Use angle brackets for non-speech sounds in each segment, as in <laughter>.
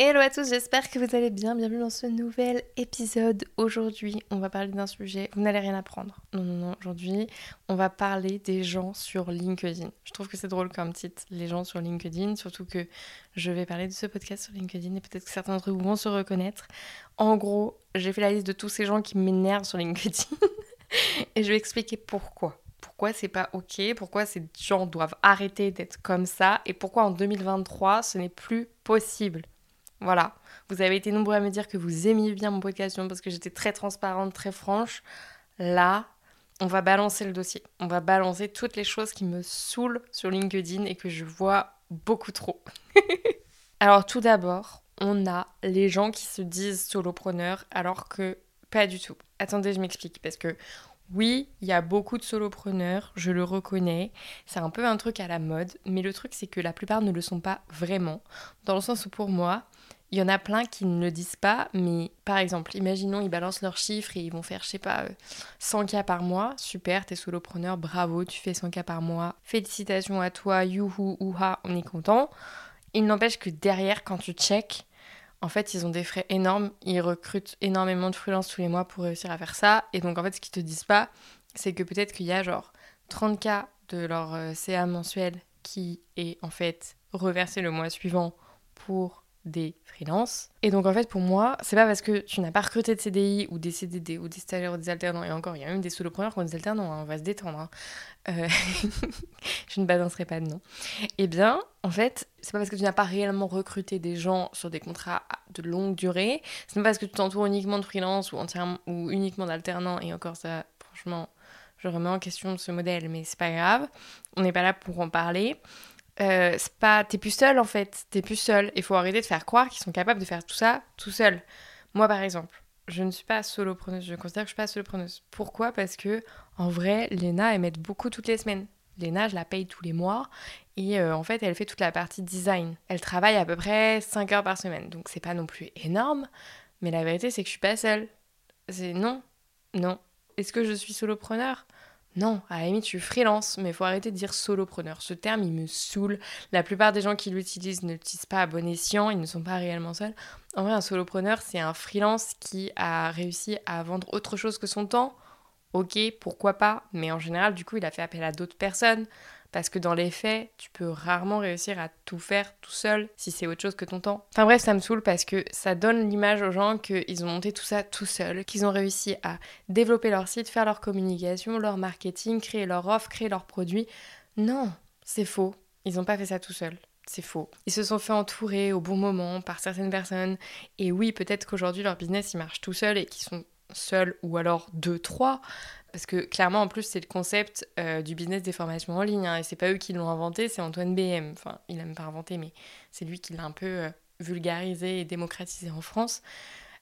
Hello à tous, j'espère que vous allez bien. Bienvenue dans ce nouvel épisode. Aujourd'hui, on va parler d'un sujet. Vous n'allez rien apprendre. Non, non, non. Aujourd'hui, on va parler des gens sur LinkedIn. Je trouve que c'est drôle comme titre, les gens sur LinkedIn. Surtout que je vais parler de ce podcast sur LinkedIn et peut-être que certains d'entre vous vont se reconnaître. En gros, j'ai fait la liste de tous ces gens qui m'énervent sur LinkedIn <laughs> et je vais expliquer pourquoi pourquoi c'est pas ok, pourquoi ces gens doivent arrêter d'être comme ça? Et pourquoi en 2023 ce n'est plus possible? Voilà. Vous avez été nombreux à me dire que vous aimiez bien mon podcast parce que j'étais très transparente, très franche. Là, on va balancer le dossier. On va balancer toutes les choses qui me saoulent sur LinkedIn et que je vois beaucoup trop. <laughs> alors tout d'abord, on a les gens qui se disent solopreneurs alors que pas du tout. Attendez, je m'explique parce que oui, il y a beaucoup de solopreneurs, je le reconnais. C'est un peu un truc à la mode, mais le truc c'est que la plupart ne le sont pas vraiment. Dans le sens où pour moi, il y en a plein qui ne le disent pas, mais par exemple, imaginons, ils balancent leurs chiffres et ils vont faire, je sais pas, 100 euh, cas par mois. Super, t'es solopreneur, bravo, tu fais 100 cas par mois. Félicitations à toi, youhou, ouha, on est content. Il n'empêche que derrière, quand tu check, en fait, ils ont des frais énormes. Ils recrutent énormément de freelance tous les mois pour réussir à faire ça. Et donc, en fait, ce qu'ils te disent pas, c'est que peut-être qu'il y a genre 30 cas de leur euh, CA mensuel qui est en fait reversé le mois suivant pour des freelances. Et donc en fait pour moi, c'est pas parce que tu n'as pas recruté de CDI ou des CDD ou des stagiaires ou des alternants, et encore il y a même des solopreneurs qui ont des alternants, hein, on va se détendre. Hein. Euh, <laughs> je ne balancerai pas de nom. Eh bien, en fait, c'est pas parce que tu n'as pas réellement recruté des gens sur des contrats de longue durée, c'est pas parce que tu t'entoures uniquement de freelance ou, ou uniquement d'alternants, et encore ça, franchement, je remets en question ce modèle, mais c'est pas grave, on n'est pas là pour en parler. Euh, c'est pas t'es plus seul en fait. T'es plus seul. Il faut arrêter de faire croire qu'ils sont capables de faire tout ça tout seul. Moi par exemple je ne suis pas solopreneuse. Je considère que je suis pas solopreneuse. Pourquoi? Parce que en vrai Léna elle m'aide beaucoup toutes les semaines. Léna je la paye tous les mois. Et euh, en fait elle fait toute la partie design. Elle travaille à peu près 5 heures par semaine. Donc c'est pas non plus énorme. Mais la vérité c'est que je suis pas seule. C'est non. Non. Est-ce que je suis solopreneur? Non, à la limite, freelance, mais il faut arrêter de dire solopreneur. Ce terme, il me saoule. La plupart des gens qui l'utilisent ne l'utilisent pas à bon escient, ils ne sont pas réellement seuls. En vrai, un solopreneur, c'est un freelance qui a réussi à vendre autre chose que son temps. Ok, pourquoi pas, mais en général, du coup, il a fait appel à d'autres personnes. Parce que dans les faits, tu peux rarement réussir à tout faire tout seul si c'est autre chose que ton temps. Enfin bref, ça me saoule parce que ça donne l'image aux gens qu'ils ont monté tout ça tout seuls, qu'ils ont réussi à développer leur site, faire leur communication, leur marketing, créer leur offre, créer leurs produits. Non, c'est faux. Ils n'ont pas fait ça tout seuls. C'est faux. Ils se sont fait entourer au bon moment par certaines personnes. Et oui, peut-être qu'aujourd'hui leur business il marche tout seul et qu'ils sont seuls ou alors deux, trois. Parce que clairement, en plus, c'est le concept euh, du business des formations en ligne. Hein, et c'est pas eux qui l'ont inventé, c'est Antoine BM. Enfin, il n'a même pas inventé, mais c'est lui qui l'a un peu euh, vulgarisé et démocratisé en France.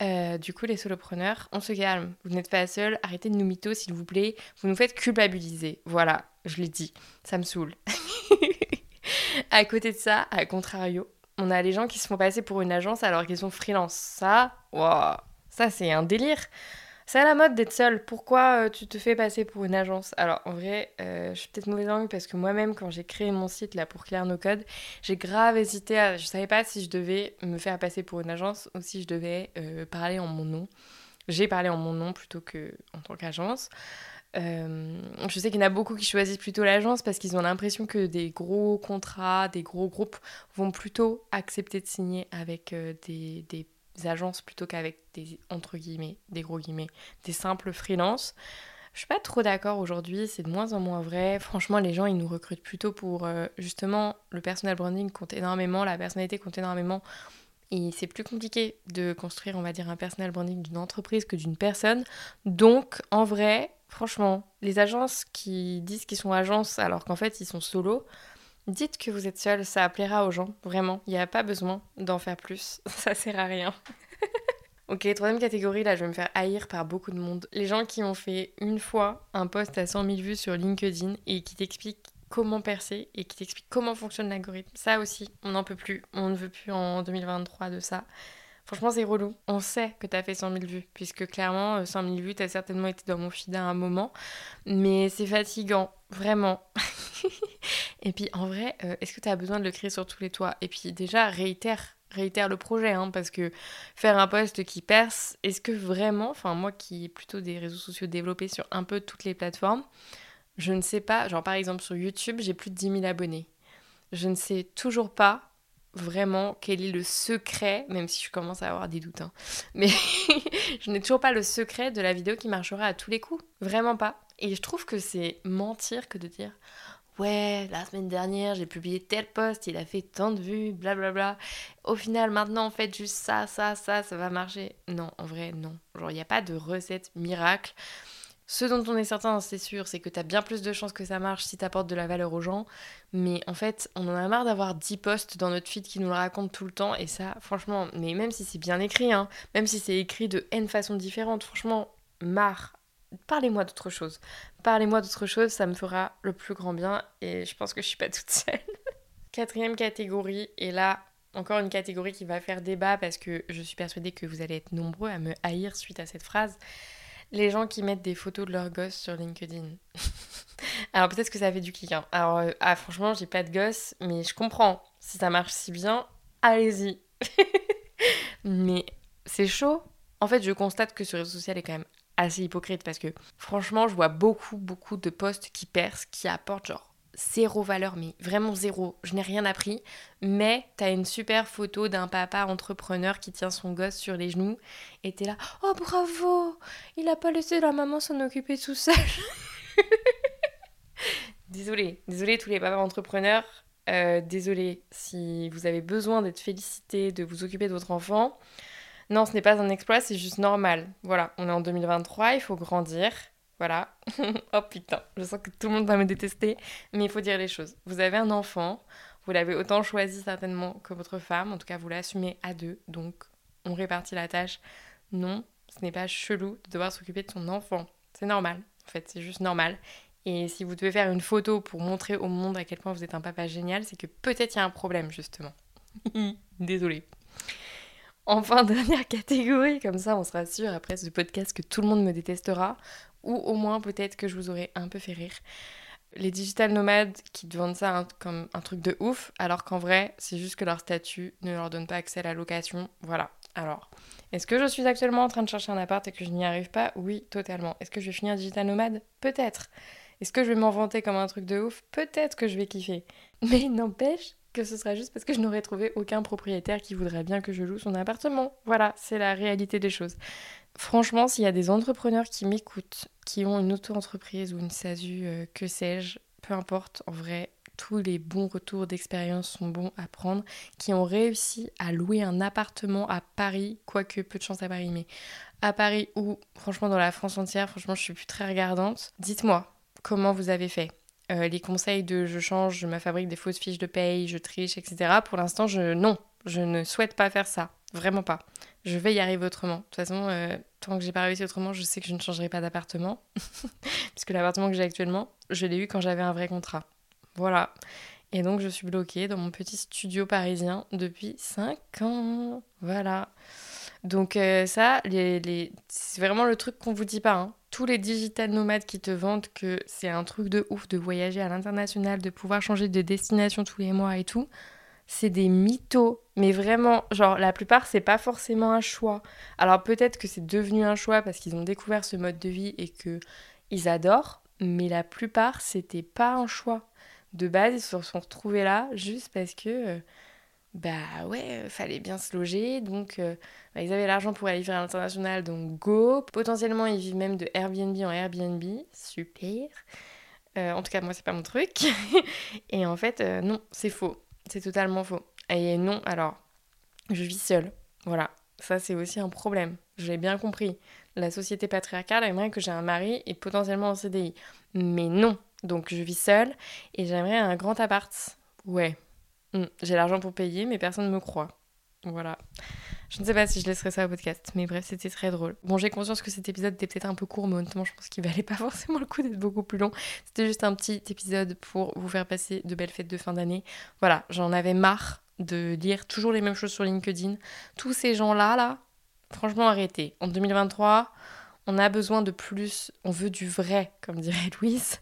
Euh, du coup, les solopreneurs, on se calme. Vous n'êtes pas seul. Arrêtez de nous mytho, s'il vous plaît. Vous nous faites culpabiliser. Voilà, je l'ai dit. Ça me saoule. <laughs> à côté de ça, à contrario, on a les gens qui se font passer pour une agence alors qu'ils sont freelance. Ça, wow, ça c'est un délire. C'est à la mode d'être seule. Pourquoi euh, tu te fais passer pour une agence? Alors en vrai, euh, je suis peut-être mauvaise langue parce que moi-même, quand j'ai créé mon site là pour Claire No Code, j'ai grave hésité. À... Je savais pas si je devais me faire passer pour une agence ou si je devais euh, parler en mon nom. J'ai parlé en mon nom plutôt que en tant qu'agence. je sais qu'il y en a beaucoup qui choisissent plutôt l'agence parce qu'ils ont l'impression que des gros contrats, des gros groupes vont plutôt accepter de signer avec des, des agences plutôt qu'avec des entre guillemets, des gros guillemets, des simples freelances. Je suis pas trop d'accord aujourd'hui, c'est de moins en moins vrai. Franchement, les gens ils nous recrutent plutôt pour euh, justement le personal branding compte énormément, la personnalité compte énormément. Et c'est plus compliqué de construire, on va dire, un personal branding d'une entreprise que d'une personne. Donc, en vrai, franchement, les agences qui disent qu'ils sont agences alors qu'en fait ils sont solo, Dites que vous êtes seul, ça plaira aux gens, vraiment. Il n'y a pas besoin d'en faire plus, <laughs> ça sert à rien. <laughs> Ok, troisième catégorie, là je vais me faire haïr par beaucoup de monde. Les gens qui ont fait une fois un post à 100 000 vues sur LinkedIn et qui t'expliquent comment percer et qui t'expliquent comment fonctionne l'algorithme. Ça aussi, on n'en peut plus. On ne veut plus en 2023 de ça. Franchement, c'est relou. On sait que t'as fait 100 000 vues, puisque clairement, 100 000 vues, t'as certainement été dans mon feed à un moment. Mais c'est fatigant, vraiment. <laughs> et puis, en vrai, euh, est-ce que t'as besoin de le créer sur tous les toits? Et puis, déjà, réitère réitère le projet, hein, parce que faire un post qui perce, est-ce que vraiment, enfin moi qui ai plutôt des réseaux sociaux développés sur un peu toutes les plateformes, je ne sais pas, genre par exemple sur YouTube, j'ai plus de 10 000 abonnés. Je ne sais toujours pas vraiment quel est le secret, même si je commence à avoir des doutes, hein. mais <laughs> je n'ai toujours pas le secret de la vidéo qui marchera à tous les coups. Vraiment pas. Et je trouve que c'est mentir que de dire ouais, la semaine dernière, j'ai publié tel post, il a fait tant de vues, blablabla. Au final, maintenant, en fait, juste ça, ça, ça, ça va marcher. Non, en vrai, non. Genre, il n'y a pas de recette miracle. Ce dont on est certain, c'est sûr, c'est que tu as bien plus de chances que ça marche si tu apportes de la valeur aux gens. Mais en fait, on en a marre d'avoir 10 posts dans notre feed qui nous le racontent tout le temps. Et ça, franchement, mais même si c'est bien écrit, hein, même si c'est écrit de N façons différentes, franchement, marre parlez-moi d'autre chose. Parlez-moi d'autre chose, ça me fera le plus grand bien et je pense que je suis pas toute seule. <laughs> Quatrième catégorie, et là, encore une catégorie qui va faire débat parce que je suis persuadée que vous allez être nombreux à me haïr suite à cette phrase. Les gens qui mettent des photos de leurs gosses sur LinkedIn. <laughs> Alors peut-être que ça fait du clic. Hein. Alors euh, ah, franchement, j'ai pas de gosse, mais je comprends. Si ça marche si bien, allez-y. <laughs> mais c'est chaud. En fait, je constate que ce réseau social est quand même assez hypocrite parce que franchement, je vois beaucoup, beaucoup de posts qui percent, qui apportent genre zéro valeur, mais vraiment zéro. Je n'ai rien appris. Mais t'as une super photo d'un papa entrepreneur qui tient son gosse sur les genoux et t'es là, oh bravo, il a pas laissé la maman s'en occuper tout seul. <laughs> désolé, désolé tous les papas entrepreneurs. Euh, désolé si vous avez besoin d'être félicité, de vous occuper de votre enfant. Non, ce n'est pas un exploit, c'est juste normal. Voilà, on est en 2023, il faut grandir. Voilà. <laughs> oh putain, je sens que tout le monde va me détester, mais il faut dire les choses. Vous avez un enfant, vous l'avez autant choisi certainement que votre femme, en tout cas vous l'assumez à deux, donc on répartit la tâche. Non, ce n'est pas chelou de devoir s'occuper de son enfant. C'est normal, en fait, c'est juste normal. Et si vous devez faire une photo pour montrer au monde à quel point vous êtes un papa génial, c'est que peut-être il y a un problème, justement. <laughs> Désolée. Enfin, dernière <laughs> catégorie, comme ça on sera sûr après ce podcast que tout le monde me détestera, ou au moins peut-être que je vous aurai un peu fait rire. Les digital nomades qui vendent ça comme un truc de ouf, alors qu'en vrai, c'est juste que leur statut ne leur donne pas accès à la location. Voilà. Alors, est-ce que je suis actuellement en train de chercher un appart et que je n'y arrive pas? Oui, totalement. Est-ce que je vais finir digital nomade? Peut-être. Est-ce que je vais m'en vanter comme un truc de ouf? Peut-être que je vais kiffer. <laughs> Mais il n'empêche que ce sera juste parce que je n'aurais trouvé aucun propriétaire qui voudrait bien que je loue son appartement. Voilà, c'est la réalité des choses. Franchement, s'il y a des entrepreneurs qui m'écoutent, qui ont une auto-entreprise ou une SASU, euh, que sais-je, peu importe, en vrai, tous les bons retours d'expérience sont bons à prendre, qui ont réussi à louer un appartement à Paris, quoique peu de chance à Paris, mais à Paris ou franchement dans la France entière, franchement je suis plus très regardante. Dites-moi comment vous avez fait? Euh, les conseils de je change, je me fabrique des fausses fiches de paye, je triche, etc. Pour l'instant, je non, je ne souhaite pas faire ça. Vraiment pas. Je vais y arriver autrement. De toute façon, euh, tant que j'ai pas réussi autrement, je sais que je ne changerai pas d'appartement. <laughs> Puisque l'appartement que j'ai actuellement, je l'ai eu quand j'avais un vrai contrat. Voilà. Et donc, je suis bloquée dans mon petit studio parisien depuis 5 ans. Voilà. Donc, euh, ça, les, c'est vraiment le truc qu'on vous dit pas. Hein tous les digital nomades qui te vendent que c'est un truc de ouf de voyager à l'international, de pouvoir changer de destination tous les mois et tout, c'est des mythos. Mais vraiment, genre, la plupart, c'est pas forcément un choix. Alors peut-être que c'est devenu un choix parce qu'ils ont découvert ce mode de vie et que ils adorent, mais la plupart, c'était pas un choix. De base, ils se sont retrouvés là juste parce que. Euh, bah ouais, euh, fallait bien se loger, donc euh, bah, ils avaient l'argent pour aller vivre à l'international, donc go. Potentiellement, ils vivent même de Airbnb en Airbnb, super. Euh, en tout cas, moi, c'est pas mon truc. <laughs> et en fait, non, c'est faux. C'est totalement faux. Et non, alors, je vis seule. Voilà, ça c'est aussi un problème. Je l'ai bien compris. La société patriarcale aimerait que j'ai un mari et potentiellement un CDI. Mais non, donc je vis seule et j'aimerais un grand appart. Ouais, Mm, j'ai l'argent pour payer, mais personne ne me croit. Voilà. Je ne sais pas si je laisserai ça au podcast, mais bref, c'était très drôle. Bon, j'ai conscience que cet épisode était peut-être un peu court, mais honnêtement, je pense qu'il valait pas <laughs> forcément le coup d'être beaucoup plus long. C'était juste un petit épisode pour vous faire passer de belles fêtes de fin d'année. Voilà, j'en avais marre de lire toujours les mêmes choses sur LinkedIn. Tous ces gens-là, là, franchement, arrêtez. En 2023, on a besoin de plus, on veut du vrai, comme dirait <laughs> Louise.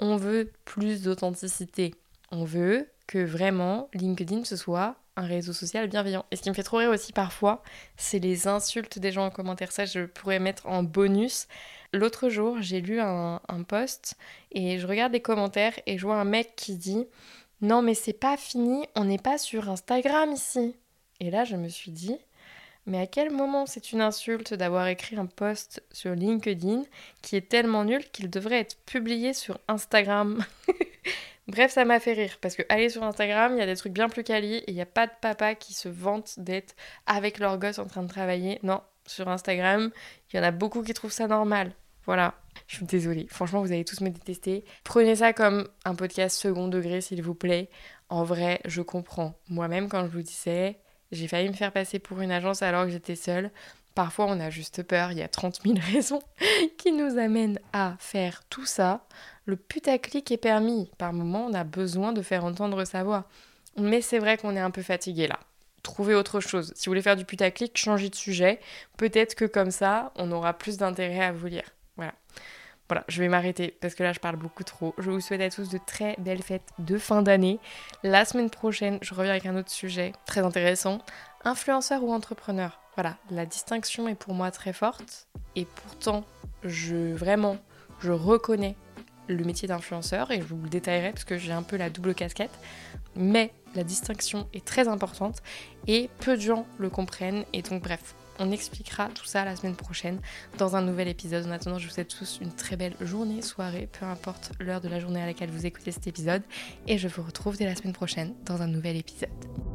On veut plus d'authenticité. On veut que vraiment LinkedIn ce soit un réseau social bienveillant. Et ce qui me fait trop rire aussi parfois, c'est les insultes des gens en commentaire. Ça, je pourrais mettre en bonus. L'autre jour, j'ai lu un, post et je regarde les commentaires et je vois un mec qui dit Non, mais c'est pas fini, on n'est pas sur Instagram ici. Et là, je me suis dit Mais à quel moment c'est une insulte d'avoir écrit un post sur LinkedIn qui est tellement nul qu'il devrait être publié sur Instagram? <laughs> Bref, ça m'a fait rire parce que aller sur Instagram, il y a des trucs bien plus quali et il n'y a pas de papa qui se vante d'être avec leur gosse en train de travailler. Non, sur Instagram, il y en a beaucoup qui trouvent ça normal. Voilà. Je suis désolée. Franchement, vous allez tous me détester. Prenez ça comme un podcast second degré, s'il vous plaît. En vrai, je comprends. Moi-même, quand je vous disais, j'ai failli me faire passer pour une agence alors que j'étais seule. Parfois, on a juste peur. Il y a 30 000 <laughs> raisons qui nous amènent à faire tout ça le putaclic est permis. Par moments, on a besoin de faire entendre sa voix. Mais c'est vrai qu'on est un peu fatigué là. Trouvez autre chose. Si vous voulez faire du putaclic, changez de sujet. Peut-être que comme ça, on aura plus d'intérêt à vous lire. Voilà. Voilà, je vais m'arrêter parce que là je parle beaucoup trop. Je vous souhaite à tous de très belles fêtes de fin d'année. La semaine prochaine, je reviens avec un autre sujet très intéressant. Influenceur ou entrepreneur? Voilà, la distinction est pour moi très forte et pourtant, je vraiment, je reconnais le métier d'influenceur et je vous le détaillerai parce que j'ai un peu la double casquette. Mais la distinction est très importante et peu de gens le comprennent. Et donc bref, on expliquera tout ça la semaine prochaine dans un nouvel épisode. En attendant, je vous souhaite tous une très belle journée, soirée, peu importe l'heure de la journée à laquelle vous écoutez cet épisode. Et je vous retrouve dès la semaine prochaine dans un nouvel épisode.